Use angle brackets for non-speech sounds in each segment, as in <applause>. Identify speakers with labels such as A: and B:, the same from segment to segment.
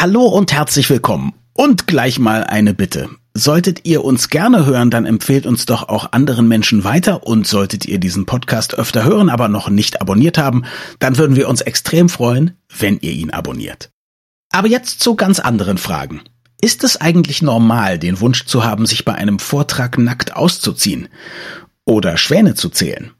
A: Hallo und herzlich willkommen. Und gleich mal eine Bitte. Solltet ihr uns gerne hören, dann empfehlt uns doch auch anderen Menschen weiter und solltet ihr diesen Podcast öfter hören, aber noch nicht abonniert haben, dann würden wir uns extrem freuen, wenn ihr ihn abonniert. Aber jetzt zu ganz anderen Fragen. Ist es eigentlich normal, den Wunsch zu haben, sich bei einem Vortrag nackt auszuziehen? Oder Schwäne zu zählen?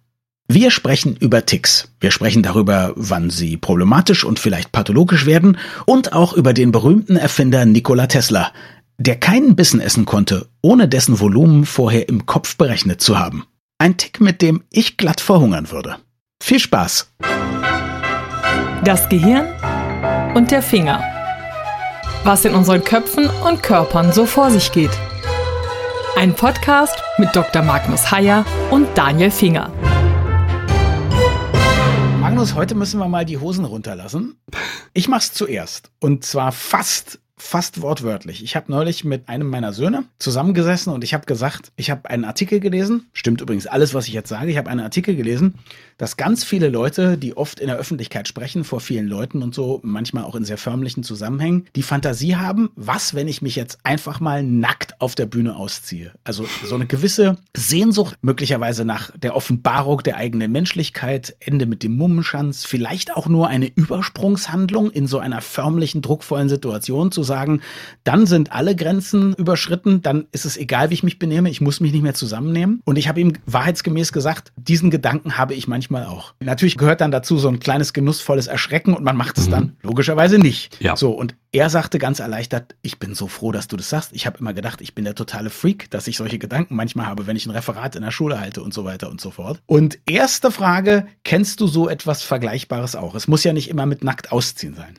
A: Wir sprechen über Ticks. Wir sprechen darüber, wann sie problematisch und vielleicht pathologisch werden und auch über den berühmten Erfinder Nikola Tesla, der keinen Bissen essen konnte, ohne dessen Volumen vorher im Kopf berechnet zu haben. Ein Tick, mit dem ich glatt verhungern würde. Viel Spaß!
B: Das Gehirn und der Finger. Was in unseren Köpfen und Körpern so vor sich geht. Ein Podcast mit Dr. Magnus Heyer und Daniel Finger.
A: Magnus, heute müssen wir mal die Hosen runterlassen. Ich mach's zuerst. Und zwar fast fast wortwörtlich. Ich habe neulich mit einem meiner Söhne zusammengesessen und ich habe gesagt, ich habe einen Artikel gelesen, stimmt übrigens alles, was ich jetzt sage, ich habe einen Artikel gelesen, dass ganz viele Leute, die oft in der Öffentlichkeit sprechen, vor vielen Leuten und so, manchmal auch in sehr förmlichen Zusammenhängen, die Fantasie haben, was, wenn ich mich jetzt einfach mal nackt auf der Bühne ausziehe? Also so eine gewisse Sehnsucht, möglicherweise nach der Offenbarung der eigenen Menschlichkeit, Ende mit dem Mummenschanz, vielleicht auch nur eine Übersprungshandlung in so einer förmlichen, druckvollen Situation zu sagen, dann sind alle Grenzen überschritten, dann ist es egal, wie ich mich benehme, ich muss mich nicht mehr zusammennehmen. Und ich habe ihm wahrheitsgemäß gesagt, diesen Gedanken habe ich manchmal auch. Natürlich gehört dann dazu so ein kleines genussvolles Erschrecken und man macht es mhm. dann logischerweise nicht. Ja. So und er sagte ganz erleichtert, ich bin so froh, dass du das sagst. Ich habe immer gedacht, ich bin der totale Freak, dass ich solche Gedanken manchmal habe, wenn ich ein Referat in der Schule halte und so weiter und so fort. Und erste Frage, kennst du so etwas Vergleichbares auch? Es muss ja nicht immer mit nackt ausziehen sein.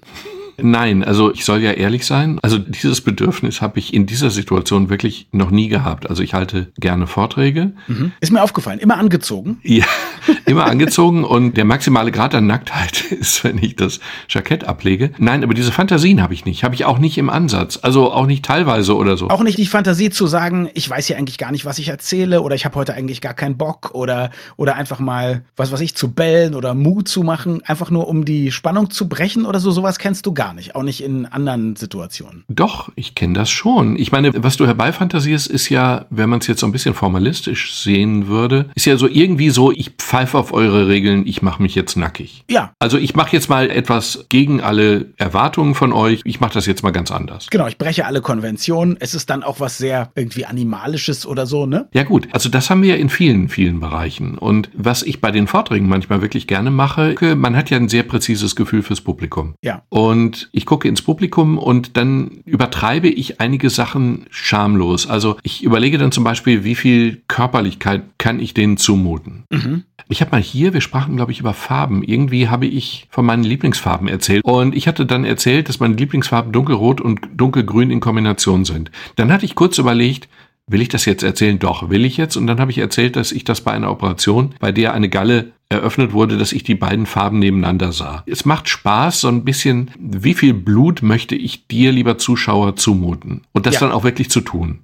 C: Nein, also ich soll ja ehrlich sein. Also dieses Bedürfnis habe ich in dieser Situation wirklich noch nie gehabt. Also ich halte gerne Vorträge.
A: Mhm. Ist mir aufgefallen, immer angezogen.
C: Ja, <laughs> immer angezogen und der maximale Grad an Nacktheit <laughs> ist, wenn ich das Jackett ablege. Nein, aber diese Fantasien habe ich nicht. Habe ich auch nicht im Ansatz. Also auch nicht teilweise oder so.
A: Auch nicht die Fantasie zu sagen, ich weiß ja eigentlich gar nicht, was ich erzähle oder ich habe heute eigentlich gar keinen Bock oder, oder einfach mal, was weiß ich, zu bellen oder Mut zu machen, einfach nur um die Spannung zu brechen oder so. Sowas kennst du gar gar nicht, auch nicht in anderen Situationen.
C: Doch, ich kenne das schon. Ich meine, was du herbeifantasierst, ist ja, wenn man es jetzt so ein bisschen formalistisch sehen würde, ist ja so irgendwie so, ich pfeife auf eure Regeln, ich mache mich jetzt nackig.
A: Ja.
C: Also ich mache jetzt mal etwas gegen alle Erwartungen von euch. Ich mache das jetzt mal ganz anders.
A: Genau, ich breche alle Konventionen. Es ist dann auch was sehr irgendwie animalisches oder so, ne?
C: Ja gut, also das haben wir ja in vielen, vielen Bereichen. Und was ich bei den Vorträgen manchmal wirklich gerne mache, man hat ja ein sehr präzises Gefühl fürs Publikum.
A: Ja.
C: Und ich gucke ins Publikum und dann übertreibe ich einige Sachen schamlos. Also ich überlege dann zum Beispiel, wie viel Körperlichkeit kann ich denen zumuten. Mhm. Ich habe mal hier, wir sprachen, glaube ich, über Farben. Irgendwie habe ich von meinen Lieblingsfarben erzählt. Und ich hatte dann erzählt, dass meine Lieblingsfarben dunkelrot und dunkelgrün in Kombination sind. Dann hatte ich kurz überlegt, Will ich das jetzt erzählen? Doch, will ich jetzt. Und dann habe ich erzählt, dass ich das bei einer Operation, bei der eine Galle eröffnet wurde, dass ich die beiden Farben nebeneinander sah. Es macht Spaß, so ein bisschen, wie viel Blut möchte ich dir, lieber Zuschauer, zumuten? Und das ja. dann auch wirklich zu tun.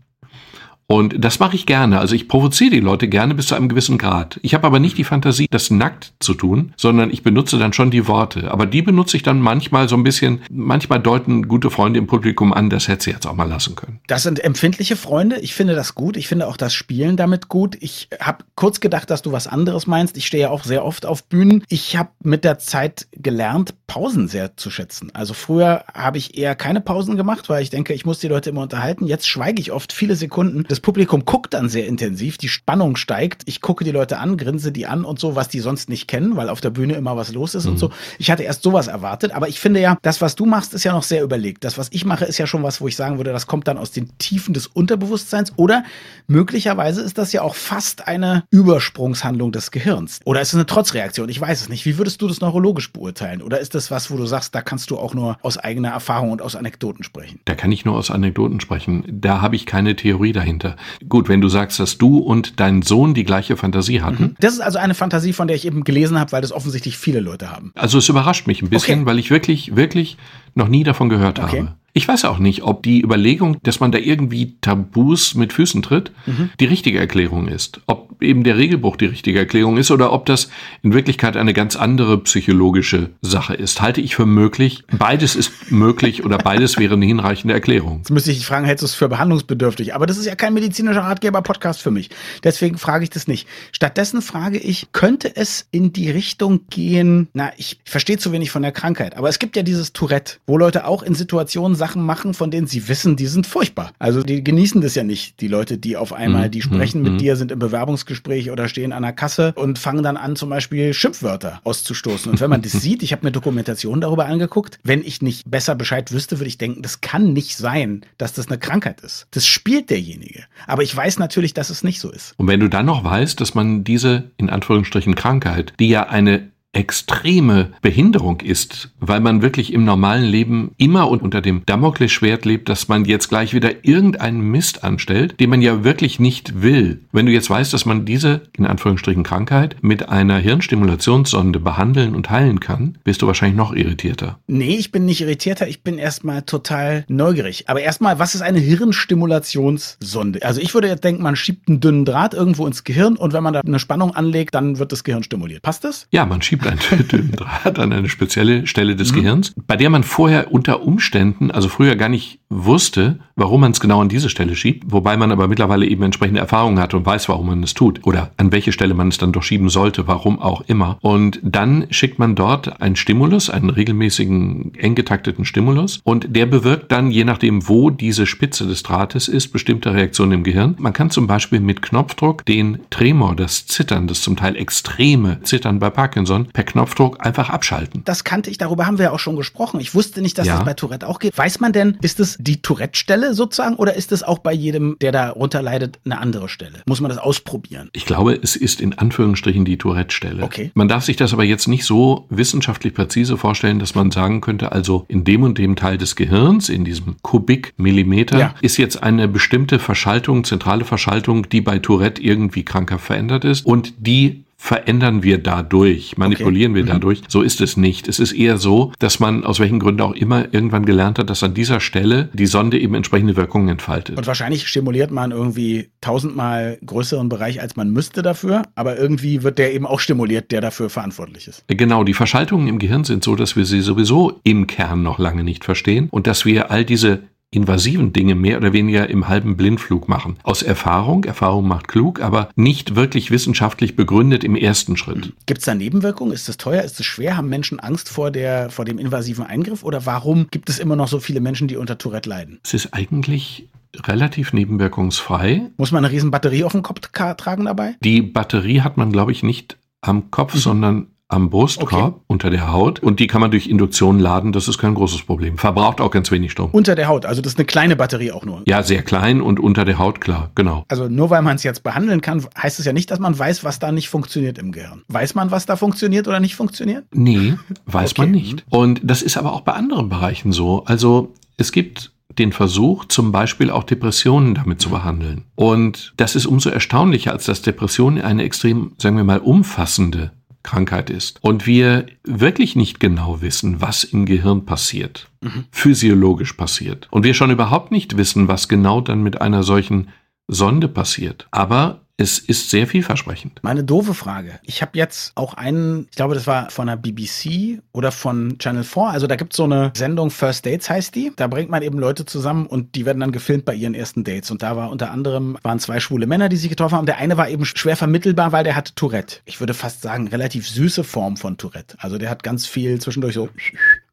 C: Und das mache ich gerne. Also ich provoziere die Leute gerne bis zu einem gewissen Grad. Ich habe aber nicht die Fantasie, das nackt zu tun, sondern ich benutze dann schon die Worte. Aber die benutze ich dann manchmal so ein bisschen, manchmal deuten gute Freunde im Publikum an, das hätte sie jetzt auch mal lassen können.
A: Das sind empfindliche Freunde. Ich finde das gut. Ich finde auch das Spielen damit gut. Ich habe kurz gedacht, dass du was anderes meinst. Ich stehe ja auch sehr oft auf Bühnen. Ich habe mit der Zeit gelernt, Pausen sehr zu schätzen. Also früher habe ich eher keine Pausen gemacht, weil ich denke, ich muss die Leute immer unterhalten. Jetzt schweige ich oft viele Sekunden das Publikum guckt dann sehr intensiv, die Spannung steigt. Ich gucke die Leute an, grinse die an und so, was die sonst nicht kennen, weil auf der Bühne immer was los ist mhm. und so. Ich hatte erst sowas erwartet, aber ich finde ja, das, was du machst, ist ja noch sehr überlegt. Das, was ich mache, ist ja schon was, wo ich sagen würde, das kommt dann aus den Tiefen des Unterbewusstseins oder möglicherweise ist das ja auch fast eine Übersprungshandlung des Gehirns. Oder ist es eine Trotzreaktion? Ich weiß es nicht. Wie würdest du das neurologisch beurteilen? Oder ist das was, wo du sagst, da kannst du auch nur aus eigener Erfahrung und aus Anekdoten sprechen?
C: Da kann ich nur aus Anekdoten sprechen. Da habe ich keine Theorie dahinter dahinter. Gut, wenn du sagst, dass du und dein Sohn die gleiche Fantasie hatten. Mhm.
A: Das ist also eine Fantasie, von der ich eben gelesen habe, weil das offensichtlich viele Leute haben.
C: Also es überrascht mich ein bisschen, okay. weil ich wirklich, wirklich noch nie davon gehört okay. habe. Ich weiß auch nicht, ob die Überlegung, dass man da irgendwie Tabus mit Füßen tritt, mhm. die richtige Erklärung ist. Ob eben der Regelbruch die richtige Erklärung ist oder ob das in Wirklichkeit eine ganz andere psychologische Sache ist. Halte ich für möglich. Beides ist möglich oder beides wäre eine hinreichende Erklärung.
A: Jetzt müsste ich dich fragen, hältst du es für behandlungsbedürftig? Aber das ist ja kein medizinischer Ratgeber-Podcast für mich. Deswegen frage ich das nicht. Stattdessen frage ich, könnte es in die Richtung gehen, na, ich verstehe zu wenig von der Krankheit, aber es gibt ja dieses Tourette, wo Leute auch in Situationen Sachen machen, von denen sie wissen, die sind furchtbar. Also die genießen das ja nicht, die Leute, die auf einmal, mhm. die sprechen mit mhm. dir, sind im Bewerbungsgespräch oder stehen an der Kasse und fangen dann an, zum Beispiel Schimpfwörter auszustoßen. Und wenn man das <laughs> sieht, ich habe mir Dokumentation darüber angeguckt, wenn ich nicht besser Bescheid wüsste, würde ich denken, das kann nicht sein, dass das eine Krankheit ist. Das spielt derjenige. Aber ich weiß natürlich, dass es nicht so ist.
C: Und wenn du dann noch weißt, dass man diese in Anführungsstrichen Krankheit, die ja eine extreme Behinderung ist, weil man wirklich im normalen Leben immer unter dem Damoklesschwert lebt, dass man jetzt gleich wieder irgendeinen Mist anstellt, den man ja wirklich nicht will. Wenn du jetzt weißt, dass man diese, in Anführungsstrichen, Krankheit mit einer Hirnstimulationssonde behandeln und heilen kann, bist du wahrscheinlich noch irritierter.
A: Nee, ich bin nicht irritierter, ich bin erstmal total neugierig. Aber erstmal, was ist eine Hirnstimulationssonde? Also ich würde jetzt denken, man schiebt einen dünnen Draht irgendwo ins Gehirn und wenn man da eine Spannung anlegt, dann wird das Gehirn stimuliert. Passt das?
C: Ja, man schiebt einen <laughs> dünnen Draht an eine spezielle Stelle des mhm. Gehirns, bei der man vorher unter Umständen, also früher gar nicht wusste, warum man es genau an diese Stelle schiebt, wobei man aber mittlerweile eben entsprechende Erfahrungen hat und weiß, warum man es tut oder an welche Stelle man es dann doch schieben sollte, warum auch immer. Und dann schickt man dort einen Stimulus, einen regelmäßigen, eng getakteten Stimulus und der bewirkt dann, je nachdem, wo diese Spitze des Drahtes ist, bestimmte Reaktionen im Gehirn. Man kann zum Beispiel mit Knopfdruck den Tremor, das Zittern, das zum Teil extreme Zittern bei Parkinson, per Knopfdruck einfach abschalten.
A: Das kannte ich, darüber haben wir ja auch schon gesprochen. Ich wusste nicht, dass ja. das bei Tourette auch geht. Weiß man denn, ist es die Tourette-Stelle sozusagen oder ist es auch bei jedem, der darunter leidet, eine andere Stelle? Muss man das ausprobieren?
C: Ich glaube, es ist in Anführungsstrichen die Tourette-Stelle.
A: Okay.
C: Man darf sich das aber jetzt nicht so wissenschaftlich präzise vorstellen, dass man sagen könnte, also in dem und dem Teil des Gehirns, in diesem Kubikmillimeter, ja. ist jetzt eine bestimmte Verschaltung, zentrale Verschaltung, die bei Tourette irgendwie krankhaft verändert ist und die verändern wir dadurch, manipulieren okay. wir mhm. dadurch. So ist es nicht. Es ist eher so, dass man aus welchen Gründen auch immer irgendwann gelernt hat, dass an dieser Stelle die Sonde eben entsprechende Wirkungen entfaltet.
A: Und wahrscheinlich stimuliert man irgendwie tausendmal größeren Bereich, als man müsste dafür, aber irgendwie wird der eben auch stimuliert, der dafür verantwortlich ist.
C: Genau, die Verschaltungen im Gehirn sind so, dass wir sie sowieso im Kern noch lange nicht verstehen und dass wir all diese invasiven Dinge mehr oder weniger im halben Blindflug machen. Aus Erfahrung, Erfahrung macht klug, aber nicht wirklich wissenschaftlich begründet im ersten Schritt.
A: Gibt es da Nebenwirkungen? Ist das teuer? Ist es schwer? Haben Menschen Angst vor, der, vor dem invasiven Eingriff? Oder warum gibt es immer noch so viele Menschen, die unter Tourette leiden?
C: Es ist eigentlich relativ nebenwirkungsfrei.
A: Muss man eine riesen Batterie auf dem Kopf tragen dabei?
C: Die Batterie hat man, glaube ich, nicht am Kopf, mhm. sondern am Brustkorb okay. unter der Haut und die kann man durch Induktion laden, das ist kein großes Problem. Verbraucht auch ganz wenig Strom.
A: Unter der Haut, also das ist eine kleine Batterie auch nur.
C: Ja, sehr klein und unter der Haut, klar, genau.
A: Also nur weil man es jetzt behandeln kann, heißt es ja nicht, dass man weiß, was da nicht funktioniert im Gehirn. Weiß man, was da funktioniert oder nicht funktioniert?
C: Nee, weiß okay. man nicht. Und das ist aber auch bei anderen Bereichen so. Also es gibt den Versuch, zum Beispiel auch Depressionen damit zu behandeln. Und das ist umso erstaunlicher, als dass Depressionen eine extrem, sagen wir mal, umfassende Krankheit ist und wir wirklich nicht genau wissen, was im Gehirn passiert, mhm. physiologisch passiert und wir schon überhaupt nicht wissen, was genau dann mit einer solchen Sonde passiert. Aber es ist sehr vielversprechend.
A: Meine doofe Frage. Ich habe jetzt auch einen, ich glaube, das war von der BBC oder von Channel 4. Also da gibt es so eine Sendung First Dates heißt die. Da bringt man eben Leute zusammen und die werden dann gefilmt bei ihren ersten Dates. Und da war unter anderem waren zwei schwule Männer, die sich getroffen haben. Der eine war eben schwer vermittelbar, weil der hatte Tourette. Ich würde fast sagen, relativ süße Form von Tourette. Also der hat ganz viel zwischendurch so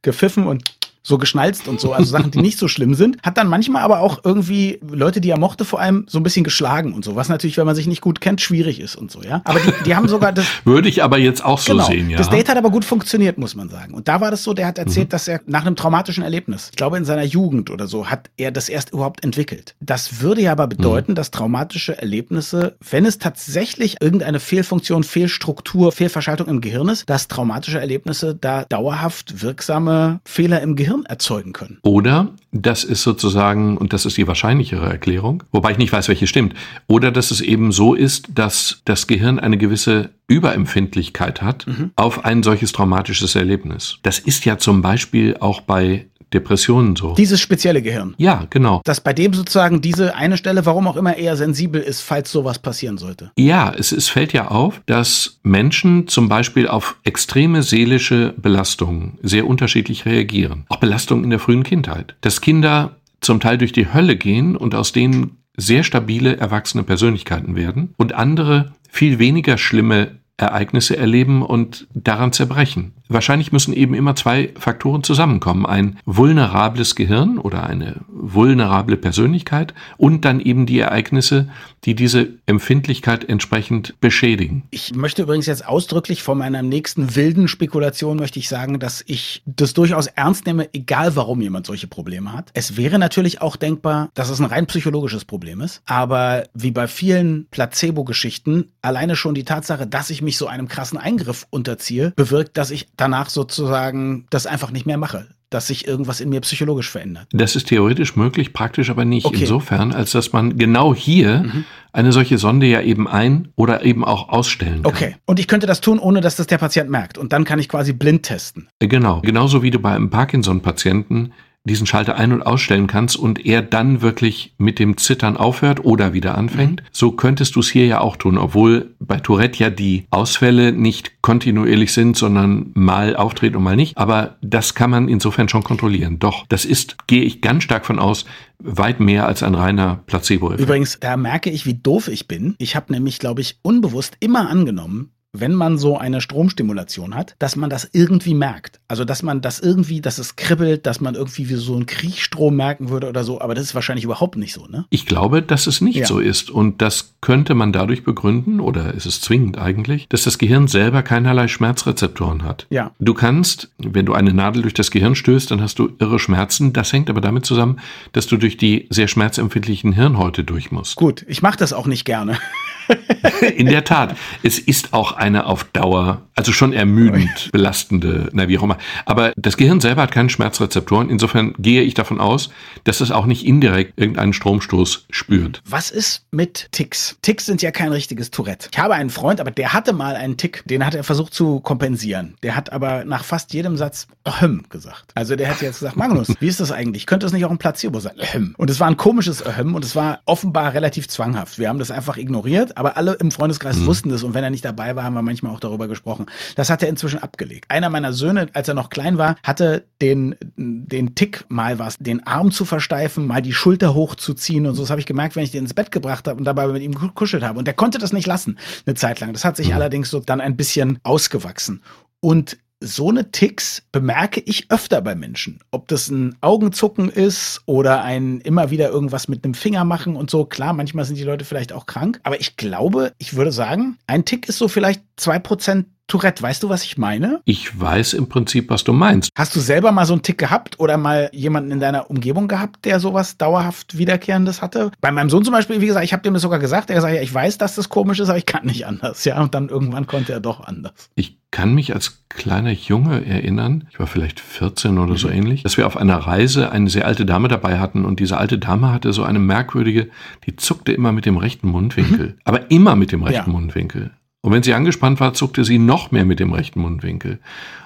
A: gepfiffen und so geschnalzt und so, also Sachen, die nicht so schlimm sind. Hat dann manchmal aber auch irgendwie Leute, die er mochte, vor allem so ein bisschen geschlagen und so, was natürlich, wenn man sich nicht gut kennt, schwierig ist und so, ja. Aber die, die haben sogar das. <laughs>
C: Würde ich aber jetzt auch so genau, sehen, ja.
A: Das Date hat aber gut funktioniert, muss man sagen. Und da war das so, der hat erzählt, mhm. dass er nach einem traumatischen Erlebnis, ich glaube in seiner Jugend oder so, hat er das erst überhaupt entwickelt. Das würde ja aber bedeuten, mhm. dass traumatische Erlebnisse, wenn es tatsächlich irgendeine Fehlfunktion, Fehlstruktur, Fehlverschaltung im Gehirn ist, dass traumatische Erlebnisse da dauerhaft wirksame Fehler im Gehirn Gehirn erzeugen können.
C: Oder das ist sozusagen, und das ist die wahrscheinlichere Erklärung, wobei ich nicht weiß, welche stimmt, oder dass es eben so ist, dass das Gehirn eine gewisse Überempfindlichkeit hat mhm. auf ein solches traumatisches Erlebnis. Das ist ja zum Beispiel auch bei Depressionen so.
A: Dieses spezielle Gehirn.
C: Ja, genau.
A: Dass bei dem sozusagen diese eine Stelle, warum auch immer, eher sensibel ist, falls sowas passieren sollte.
C: Ja, es, es fällt ja auf, dass Menschen zum Beispiel auf extreme seelische Belastungen sehr unterschiedlich reagieren. Auch Belastungen in der frühen Kindheit. Dass Kinder zum Teil durch die Hölle gehen und aus denen sehr stabile erwachsene Persönlichkeiten werden und andere viel weniger schlimme Ereignisse erleben und daran zerbrechen. Wahrscheinlich müssen eben immer zwei Faktoren zusammenkommen. Ein vulnerables Gehirn oder eine vulnerable Persönlichkeit und dann eben die Ereignisse, die diese Empfindlichkeit entsprechend beschädigen.
A: Ich möchte übrigens jetzt ausdrücklich von meiner nächsten wilden Spekulation möchte ich sagen, dass ich das durchaus ernst nehme, egal warum jemand solche Probleme hat. Es wäre natürlich auch denkbar, dass es ein rein psychologisches Problem ist. Aber wie bei vielen Placebo-Geschichten, alleine schon die Tatsache, dass ich mich so einem krassen Eingriff unterziehe, bewirkt, dass ich danach sozusagen das einfach nicht mehr mache dass sich irgendwas in mir psychologisch verändert.
C: Das ist theoretisch möglich, praktisch aber nicht. Okay. Insofern, als dass man genau hier mhm. eine solche Sonde ja eben ein- oder eben auch ausstellen kann.
A: Okay. Und ich könnte das tun, ohne dass das der Patient merkt. Und dann kann ich quasi blind testen.
C: Genau. Genauso wie du bei einem Parkinson-Patienten diesen Schalter ein- und ausstellen kannst und er dann wirklich mit dem Zittern aufhört oder wieder anfängt. Mhm. So könntest du es hier ja auch tun, obwohl bei Tourette ja die Ausfälle nicht kontinuierlich sind, sondern mal auftreten und mal nicht. Aber das kann man insofern schon kontrollieren. Doch, das ist, gehe ich ganz stark von aus, weit mehr als ein reiner Placebo-Effekt.
A: Übrigens, da merke ich, wie doof ich bin. Ich habe nämlich, glaube ich, unbewusst immer angenommen, wenn man so eine Stromstimulation hat, dass man das irgendwie merkt. Also, dass man das irgendwie, dass es kribbelt, dass man irgendwie wie so einen Kriechstrom merken würde oder so. Aber das ist wahrscheinlich überhaupt nicht so, ne?
C: Ich glaube, dass es nicht ja. so ist. Und das könnte man dadurch begründen, oder ist es zwingend eigentlich, dass das Gehirn selber keinerlei Schmerzrezeptoren hat.
A: Ja.
C: Du kannst, wenn du eine Nadel durch das Gehirn stößt, dann hast du irre Schmerzen. Das hängt aber damit zusammen, dass du durch die sehr schmerzempfindlichen Hirnhäute durch musst.
A: Gut, ich mache das auch nicht gerne. <laughs> <laughs>
C: In der Tat. Es ist auch eine auf Dauer, also schon ermüdend <laughs> belastende, na wie auch immer. Aber das Gehirn selber hat keine Schmerzrezeptoren. Insofern gehe ich davon aus, dass es auch nicht indirekt irgendeinen Stromstoß spürt.
A: Was ist mit Ticks? Ticks sind ja kein richtiges Tourette. Ich habe einen Freund, aber der hatte mal einen Tick, den hat er versucht zu kompensieren. Der hat aber nach fast jedem Satz Ahem gesagt. Also der hat jetzt gesagt, Magnus, wie ist das eigentlich? Könnte es nicht auch ein Placebo sein? Ahem. Und es war ein komisches Ahem und es war offenbar relativ zwanghaft. Wir haben das einfach ignoriert, aber alle im Freundeskreis mhm. wussten das und wenn er nicht dabei war, haben wir manchmal auch darüber gesprochen. Das hat er inzwischen abgelegt. Einer meiner Söhne, als er noch klein war, hatte den, den Tick, mal was, den Arm zu versteifen, mal die Schulter hochzuziehen und so. Das habe ich gemerkt, wenn ich den ins Bett gebracht habe und dabei mit ihm gekuschelt habe. Und der konnte das nicht lassen, eine Zeit lang. Das hat sich mhm. allerdings so dann ein bisschen ausgewachsen. Und so eine Ticks bemerke ich öfter bei Menschen. Ob das ein Augenzucken ist oder ein immer wieder irgendwas mit einem Finger machen und so. Klar, manchmal sind die Leute vielleicht auch krank. Aber ich glaube, ich würde sagen, ein Tick ist so vielleicht zwei Prozent Tourette, weißt du, was ich meine?
C: Ich weiß im Prinzip, was du meinst.
A: Hast du selber mal so einen Tick gehabt oder mal jemanden in deiner Umgebung gehabt, der sowas dauerhaft Wiederkehrendes hatte? Bei meinem Sohn zum Beispiel, wie gesagt, ich habe dem das sogar gesagt. Er gesagt, ja, ich weiß, dass das komisch ist, aber ich kann nicht anders. Ja, und dann irgendwann konnte er doch anders.
C: Ich kann mich als kleiner Junge erinnern, ich war vielleicht 14 oder so mhm. ähnlich, dass wir auf einer Reise eine sehr alte Dame dabei hatten und diese alte Dame hatte so eine merkwürdige, die zuckte immer mit dem rechten Mundwinkel, mhm. aber immer mit dem rechten ja. Mundwinkel. Und wenn sie angespannt war, zuckte sie noch mehr mit dem rechten Mundwinkel.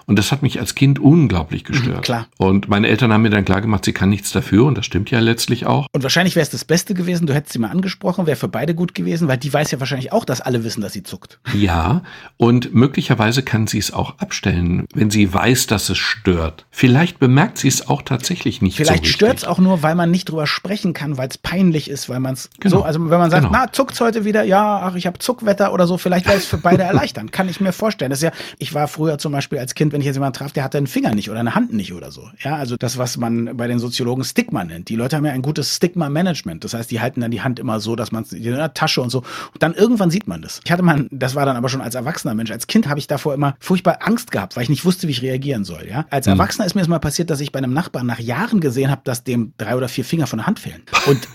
C: Und das hat mich als Kind unglaublich mhm, gestört.
A: klar.
C: Und meine Eltern haben mir dann klar gemacht, sie kann nichts dafür und das stimmt ja letztlich auch.
A: Und wahrscheinlich wäre es das Beste gewesen, du hättest sie mal angesprochen, wäre für beide gut gewesen, weil die weiß ja wahrscheinlich auch, dass alle wissen, dass sie zuckt.
C: Ja, und möglicherweise kann sie es auch abstellen, wenn sie weiß, dass es stört. Vielleicht bemerkt sie es auch tatsächlich nicht
A: Vielleicht
C: so
A: stört es auch nur, weil man nicht drüber sprechen kann, weil es peinlich ist, weil man es genau. so, also wenn man sagt, genau. na, zuckt's heute wieder, ja, ach, ich habe Zuckwetter oder so, vielleicht wäre es für beide <laughs> erleichtern, kann ich mir vorstellen. Das ist ja, ich war früher zum Beispiel als Kind, wenn ich jetzt jemanden traf, der hatte einen Finger nicht oder eine Hand nicht oder so. Ja, also das, was man bei den Soziologen Stigma nennt. Die Leute haben ja ein gutes Stigma-Management. Das heißt, die halten dann die Hand immer so, dass man es in der Tasche und so. Und dann irgendwann sieht man das. Ich hatte mal, das war dann aber schon als erwachsener Mensch. Als Kind habe ich davor immer furchtbar Angst gehabt, weil ich nicht wusste, wie ich reagieren soll. Ja, als mhm. Erwachsener ist mir das mal passiert, dass ich bei einem Nachbarn nach Jahren gesehen habe, dass dem drei oder vier Finger von der Hand fehlen. Und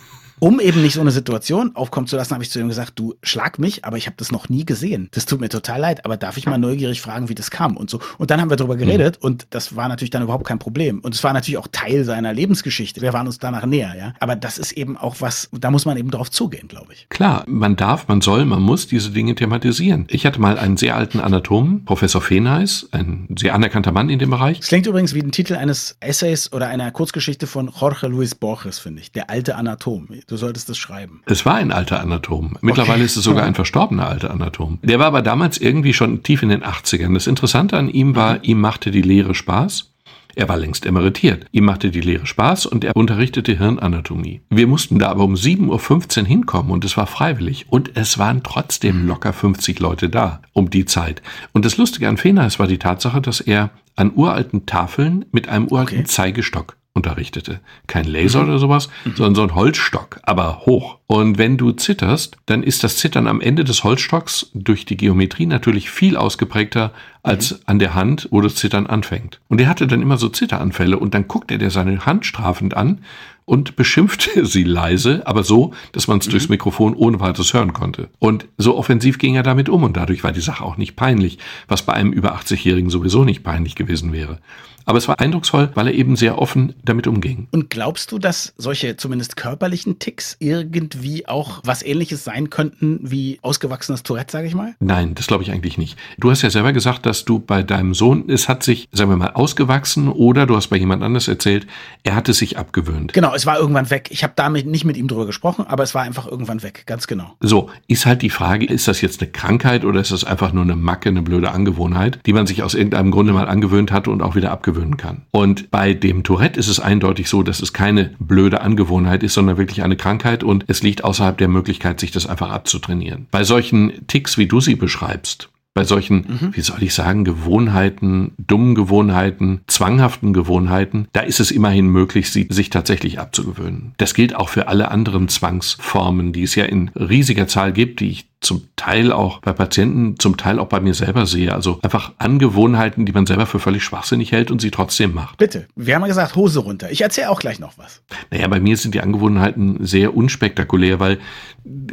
A: Um eben nicht so eine Situation aufkommen zu lassen, habe ich zu ihm gesagt, du schlag mich, aber ich habe das noch nie gesehen. Das tut mir total leid, aber darf ich mal neugierig fragen, wie das kam und so. Und dann haben wir darüber geredet mhm. und das war natürlich dann überhaupt kein Problem. Und es war natürlich auch Teil seiner Lebensgeschichte. Wir waren uns danach näher, ja. Aber das ist eben auch was, da muss man eben drauf zugehen, glaube ich.
C: Klar, man darf, man soll, man muss diese Dinge thematisieren. Ich hatte mal einen sehr alten Anatomen, Professor Fenheis, ein sehr anerkannter Mann in dem Bereich.
A: Es klingt übrigens wie ein Titel eines Essays oder einer Kurzgeschichte von Jorge Luis Borges, finde ich. Der alte Anatom. Du solltest das schreiben.
C: Es war ein alter Anatom. Mittlerweile okay. ist es sogar ein verstorbener alter Anatom. Der war aber damals irgendwie schon tief in den 80ern. Das Interessante an ihm war, mhm. ihm machte die Lehre Spaß. Er war längst emeritiert. Ihm machte die Lehre Spaß und er unterrichtete Hirnanatomie. Wir mussten da aber um 7.15 Uhr hinkommen und es war freiwillig. Und es waren trotzdem locker 50 Leute da um die Zeit. Und das Lustige an Feners war die Tatsache, dass er an uralten Tafeln mit einem uralten okay. Zeigestock unterrichtete. Kein Laser oder sowas, mhm. sondern so ein Holzstock, aber hoch. Und wenn du zitterst, dann ist das Zittern am Ende des Holzstocks durch die Geometrie natürlich viel ausgeprägter als mhm. an der Hand, wo das Zittern anfängt. Und er hatte dann immer so Zitteranfälle und dann guckte er seine Hand strafend an und beschimpfte <laughs> sie leise, aber so, dass man es mhm. durchs Mikrofon ohne weiteres hören konnte. Und so offensiv ging er damit um und dadurch war die Sache auch nicht peinlich, was bei einem über 80-Jährigen sowieso nicht peinlich gewesen wäre. Aber es war eindrucksvoll, weil er eben sehr offen damit umging.
A: Und glaubst du, dass solche zumindest körperlichen Ticks irgendwie auch was ähnliches sein könnten wie ausgewachsenes Tourette, sage ich mal?
C: Nein, das glaube ich eigentlich nicht. Du hast ja selber gesagt, dass du bei deinem Sohn, es hat sich, sagen wir mal, ausgewachsen oder du hast bei jemand anders erzählt, er hat es sich abgewöhnt.
A: Genau, es war irgendwann weg. Ich habe damit nicht mit ihm drüber gesprochen, aber es war einfach irgendwann weg, ganz genau.
C: So, ist halt die Frage, ist das jetzt eine Krankheit oder ist das einfach nur eine Macke, eine blöde Angewohnheit, die man sich aus irgendeinem Grunde mal angewöhnt hat und auch wieder abgewöhnt abgewöhnen kann. Und bei dem Tourette ist es eindeutig so, dass es keine blöde Angewohnheit ist, sondern wirklich eine Krankheit und es liegt außerhalb der Möglichkeit, sich das einfach abzutrainieren. Bei solchen Ticks, wie du sie beschreibst, bei solchen, mhm. wie soll ich sagen, Gewohnheiten, dummen Gewohnheiten, zwanghaften Gewohnheiten, da ist es immerhin möglich, sie sich tatsächlich abzugewöhnen. Das gilt auch für alle anderen Zwangsformen, die es ja in riesiger Zahl gibt, die ich zum Teil auch bei Patienten, zum Teil auch bei mir selber sehe. Also einfach Angewohnheiten, die man selber für völlig schwachsinnig hält und sie trotzdem macht.
A: Bitte, wir haben ja gesagt, Hose runter. Ich erzähle auch gleich noch was.
C: Naja, bei mir sind die Angewohnheiten sehr unspektakulär, weil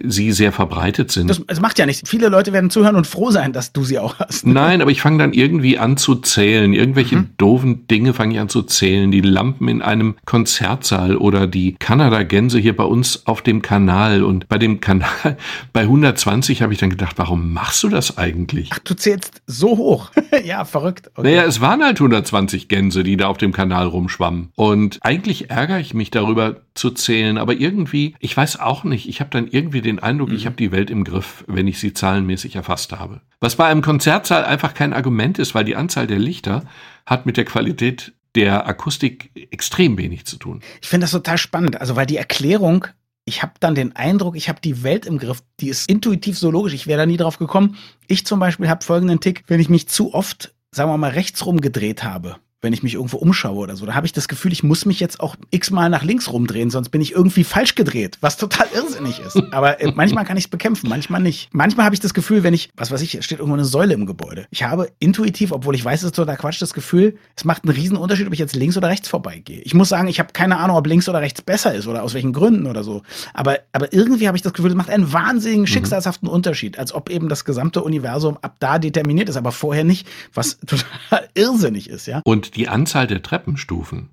C: sie sehr verbreitet sind.
A: Das, das macht ja nichts. Viele Leute werden zuhören und froh sein, dass du sie auch hast.
C: Nein, aber ich fange dann irgendwie an zu zählen. Irgendwelche mhm. doofen Dinge fange ich an zu zählen. Die Lampen in einem Konzertsaal oder die Kanada-Gänse hier bei uns auf dem Kanal. Und bei dem Kanal, <laughs> bei 120 20 habe ich dann gedacht, warum machst du das eigentlich?
A: Ach, du zählst so hoch. <laughs> ja, verrückt.
C: Okay. Naja, es waren halt 120 Gänse, die da auf dem Kanal rumschwammen. Und eigentlich ärgere ich mich darüber zu zählen, aber irgendwie, ich weiß auch nicht, ich habe dann irgendwie den Eindruck, mhm. ich habe die Welt im Griff, wenn ich sie zahlenmäßig erfasst habe. Was bei einem Konzertsaal einfach kein Argument ist, weil die Anzahl der Lichter hat mit der Qualität der Akustik extrem wenig zu tun.
A: Ich finde das total spannend, also weil die Erklärung ich habe dann den Eindruck, ich habe die Welt im Griff. Die ist intuitiv so logisch. Ich wäre da nie drauf gekommen. Ich zum Beispiel habe folgenden Tick, wenn ich mich zu oft, sagen wir mal, rechts rumgedreht habe, wenn ich mich irgendwo umschaue oder so. Da habe ich das Gefühl, ich muss mich jetzt auch x-mal nach links rumdrehen, sonst bin ich irgendwie falsch gedreht, was total irrsinnig ist. <laughs> Aber äh, manchmal kann ich es bekämpfen, manchmal nicht. Manchmal habe ich das Gefühl, wenn ich, was weiß ich, steht irgendwo eine Säule im Gebäude. Ich habe intuitiv, obwohl ich weiß, es ist total Quatsch, das Gefühl, es macht einen riesen Unterschied, ob ich jetzt links oder rechts vorbeigehe. Ich muss sagen, ich habe keine Ahnung, ob links oder rechts besser ist oder aus welchen Gründen oder so. Aber, aber irgendwie habe ich das Gefühl, es macht einen wahnsinnigen, mhm. schicksalshaften Unterschied, als ob eben das gesamte Universum ab da determiniert ist, aber vorher nicht, was <laughs> total irrsinnig ist, ja.
C: Und die Anzahl der Treppenstufen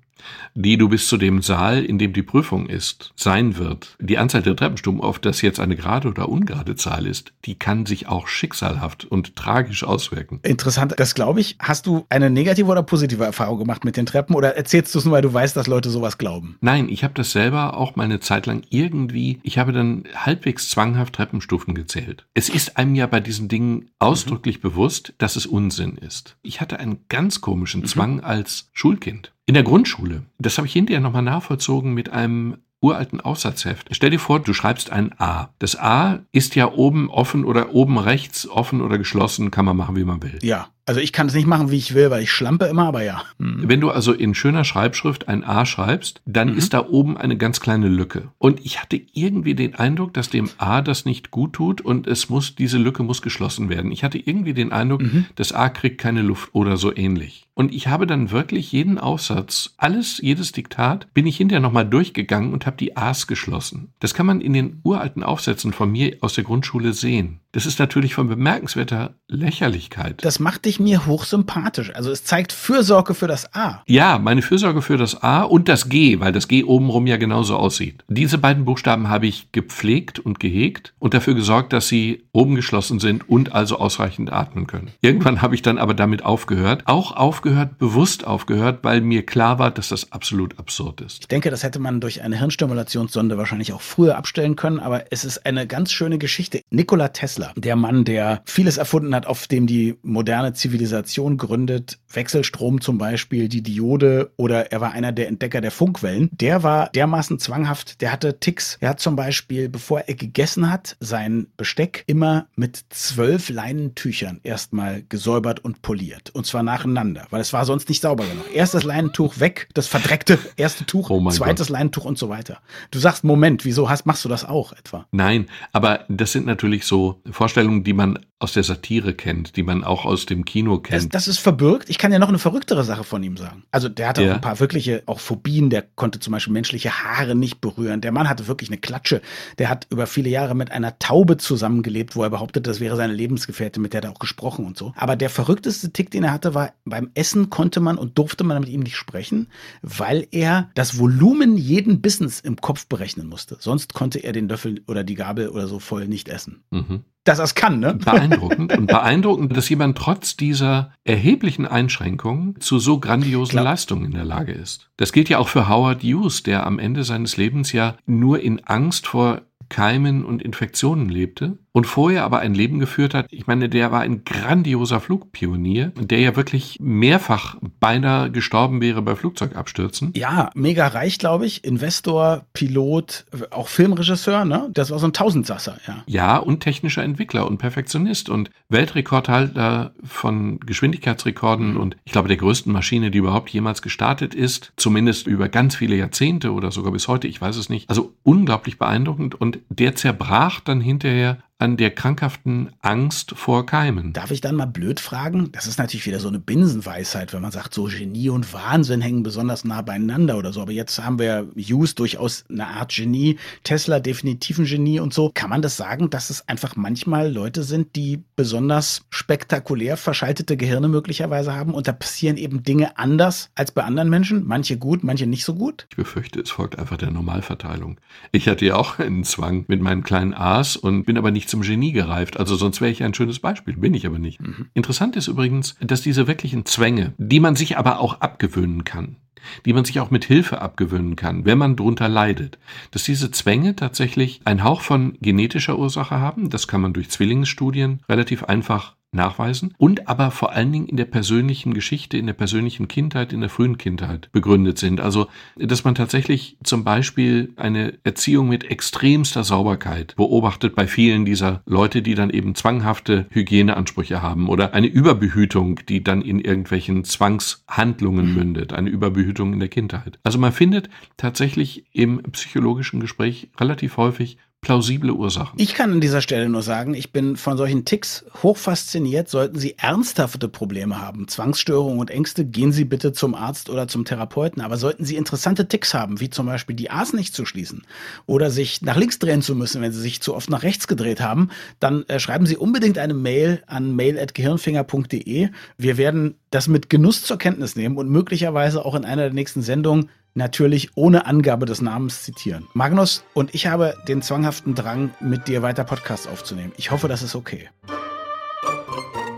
C: die du bis zu dem Saal, in dem die Prüfung ist, sein wird. Die Anzahl der Treppenstufen, ob das jetzt eine gerade oder ungerade Zahl ist, die kann sich auch schicksalhaft und tragisch auswirken.
A: Interessant, das glaube ich. Hast du eine negative oder positive Erfahrung gemacht mit den Treppen oder erzählst du es nur, weil du weißt, dass Leute sowas glauben?
C: Nein, ich habe das selber auch mal eine Zeit lang irgendwie, ich habe dann halbwegs zwanghaft Treppenstufen gezählt. Es ist einem ja bei diesen Dingen ausdrücklich mhm. bewusst, dass es Unsinn ist. Ich hatte einen ganz komischen mhm. Zwang als Schulkind. In der Grundschule, das habe ich hinterher nochmal nachvollzogen mit einem uralten Aufsatzheft. Stell dir vor, du schreibst ein A. Das A ist ja oben offen oder oben rechts offen oder geschlossen, kann man machen, wie man will.
A: Ja. Also ich kann es nicht machen, wie ich will, weil ich schlampe immer, aber ja.
C: Mhm. Wenn du also in schöner Schreibschrift ein A schreibst, dann mhm. ist da oben eine ganz kleine Lücke. Und ich hatte irgendwie den Eindruck, dass dem A das nicht gut tut und es muss, diese Lücke muss geschlossen werden. Ich hatte irgendwie den Eindruck, mhm. das A kriegt keine Luft oder so ähnlich. Und ich habe dann wirklich jeden Aufsatz, alles, jedes Diktat, bin ich hinterher nochmal durchgegangen und habe die A's geschlossen. Das kann man in den uralten Aufsätzen von mir aus der Grundschule sehen. Das ist natürlich von bemerkenswerter Lächerlichkeit.
A: Das macht dich mir hochsympathisch. Also es zeigt Fürsorge für das A.
C: Ja, meine Fürsorge für das A und das G, weil das G obenrum ja genauso aussieht. Diese beiden Buchstaben habe ich gepflegt und gehegt und dafür gesorgt, dass sie oben geschlossen sind und also ausreichend atmen können. Irgendwann habe ich dann aber damit aufgehört. Auch aufgehört, bewusst aufgehört, weil mir klar war, dass das absolut absurd ist.
A: Ich denke, das hätte man durch eine Hirnstimulationssonde wahrscheinlich auch früher abstellen können, aber es ist eine ganz schöne Geschichte. Nikola Tesla Tesla, der Mann, der vieles erfunden hat, auf dem die moderne Zivilisation gründet, Wechselstrom zum Beispiel, die Diode oder er war einer der Entdecker der Funkwellen, der war dermaßen zwanghaft, der hatte Ticks. Er hat zum Beispiel, bevor er gegessen hat, sein Besteck immer mit zwölf Leinentüchern erstmal gesäubert und poliert. Und zwar nacheinander, weil es war sonst nicht sauber genug. Erstes Leinentuch weg, das verdreckte erste Tuch, oh zweites Gott. Leinentuch und so weiter. Du sagst, Moment, wieso hast, machst du das auch etwa?
C: Nein, aber das sind natürlich so Vorstellungen, die man aus der Satire kennt, die man auch aus dem Kino kennt.
A: Das, das ist verbürgt. Ich kann ja noch eine verrücktere Sache von ihm sagen. Also der hatte ja. auch ein paar wirkliche auch Phobien. Der konnte zum Beispiel menschliche Haare nicht berühren. Der Mann hatte wirklich eine Klatsche. Der hat über viele Jahre mit einer Taube zusammengelebt, wo er behauptet, das wäre seine Lebensgefährtin, mit der er auch gesprochen und so. Aber der verrückteste Tick, den er hatte, war beim Essen konnte man und durfte man mit ihm nicht sprechen, weil er das Volumen jeden Bissens im Kopf berechnen musste. Sonst konnte er den Löffel oder die Gabel oder so voll nicht essen. Mhm dass er es kann, ne?
C: Beeindruckend. Und beeindruckend, dass jemand trotz dieser erheblichen Einschränkungen zu so grandiosen Klar. Leistungen in der Lage ist. Das gilt ja auch für Howard Hughes, der am Ende seines Lebens ja nur in Angst vor Keimen und Infektionen lebte und vorher aber ein Leben geführt hat. Ich meine, der war ein grandioser Flugpionier, der ja wirklich mehrfach beinahe gestorben wäre bei Flugzeugabstürzen.
A: Ja, mega reich, glaube ich. Investor, Pilot, auch Filmregisseur, ne? Das war so ein Tausendsasser, ja.
C: Ja, und technischer Entwickler und Perfektionist und Weltrekordhalter von Geschwindigkeitsrekorden und ich glaube der größten Maschine, die überhaupt jemals gestartet ist, zumindest über ganz viele Jahrzehnte oder sogar bis heute, ich weiß es nicht. Also unglaublich beeindruckend und der zerbrach dann hinterher an der krankhaften Angst vor Keimen.
A: Darf ich dann mal blöd fragen? Das ist natürlich wieder so eine Binsenweisheit, wenn man sagt, so Genie und Wahnsinn hängen besonders nah beieinander oder so. Aber jetzt haben wir Hughes durchaus eine Art Genie, Tesla definitiv ein Genie und so. Kann man das sagen, dass es einfach manchmal Leute sind, die besonders spektakulär verschaltete Gehirne möglicherweise haben und da passieren eben Dinge anders als bei anderen Menschen? Manche gut, manche nicht so gut?
C: Ich befürchte, es folgt einfach der Normalverteilung. Ich hatte ja auch einen Zwang mit meinen kleinen A's und bin aber nicht nicht zum Genie gereift. Also sonst wäre ich ein schönes Beispiel, bin ich aber nicht. Mhm. Interessant ist übrigens, dass diese wirklichen Zwänge, die man sich aber auch abgewöhnen kann, die man sich auch mit Hilfe abgewöhnen kann, wenn man drunter leidet, dass diese Zwänge tatsächlich einen Hauch von genetischer Ursache haben. Das kann man durch Zwillingsstudien relativ einfach nachweisen und aber vor allen Dingen in der persönlichen Geschichte, in der persönlichen Kindheit, in der frühen Kindheit begründet sind. Also, dass man tatsächlich zum Beispiel eine Erziehung mit extremster Sauberkeit beobachtet bei vielen dieser Leute, die dann eben zwanghafte Hygieneansprüche haben oder eine Überbehütung, die dann in irgendwelchen Zwangshandlungen mündet, eine Überbehütung in der Kindheit. Also man findet tatsächlich im psychologischen Gespräch relativ häufig plausible Ursachen.
A: Ich kann an dieser Stelle nur sagen, ich bin von solchen Ticks hoch fasziniert. Sollten Sie ernsthafte Probleme haben, Zwangsstörungen und Ängste, gehen Sie bitte zum Arzt oder zum Therapeuten. Aber sollten Sie interessante Ticks haben, wie zum Beispiel die A's nicht zu schließen oder sich nach links drehen zu müssen, wenn Sie sich zu oft nach rechts gedreht haben, dann äh, schreiben Sie unbedingt eine Mail an mail.gehirnfinger.de. Wir werden das mit Genuss zur Kenntnis nehmen und möglicherweise auch in einer der nächsten Sendungen natürlich ohne Angabe des Namens zitieren. Magnus und ich habe den zwanghaften Drang, mit dir weiter Podcasts aufzunehmen. Ich hoffe, das ist okay.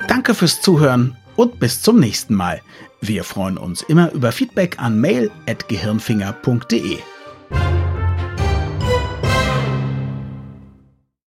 A: Danke fürs Zuhören und bis zum nächsten Mal. Wir freuen uns immer über Feedback an mail.gehirnfinger.de.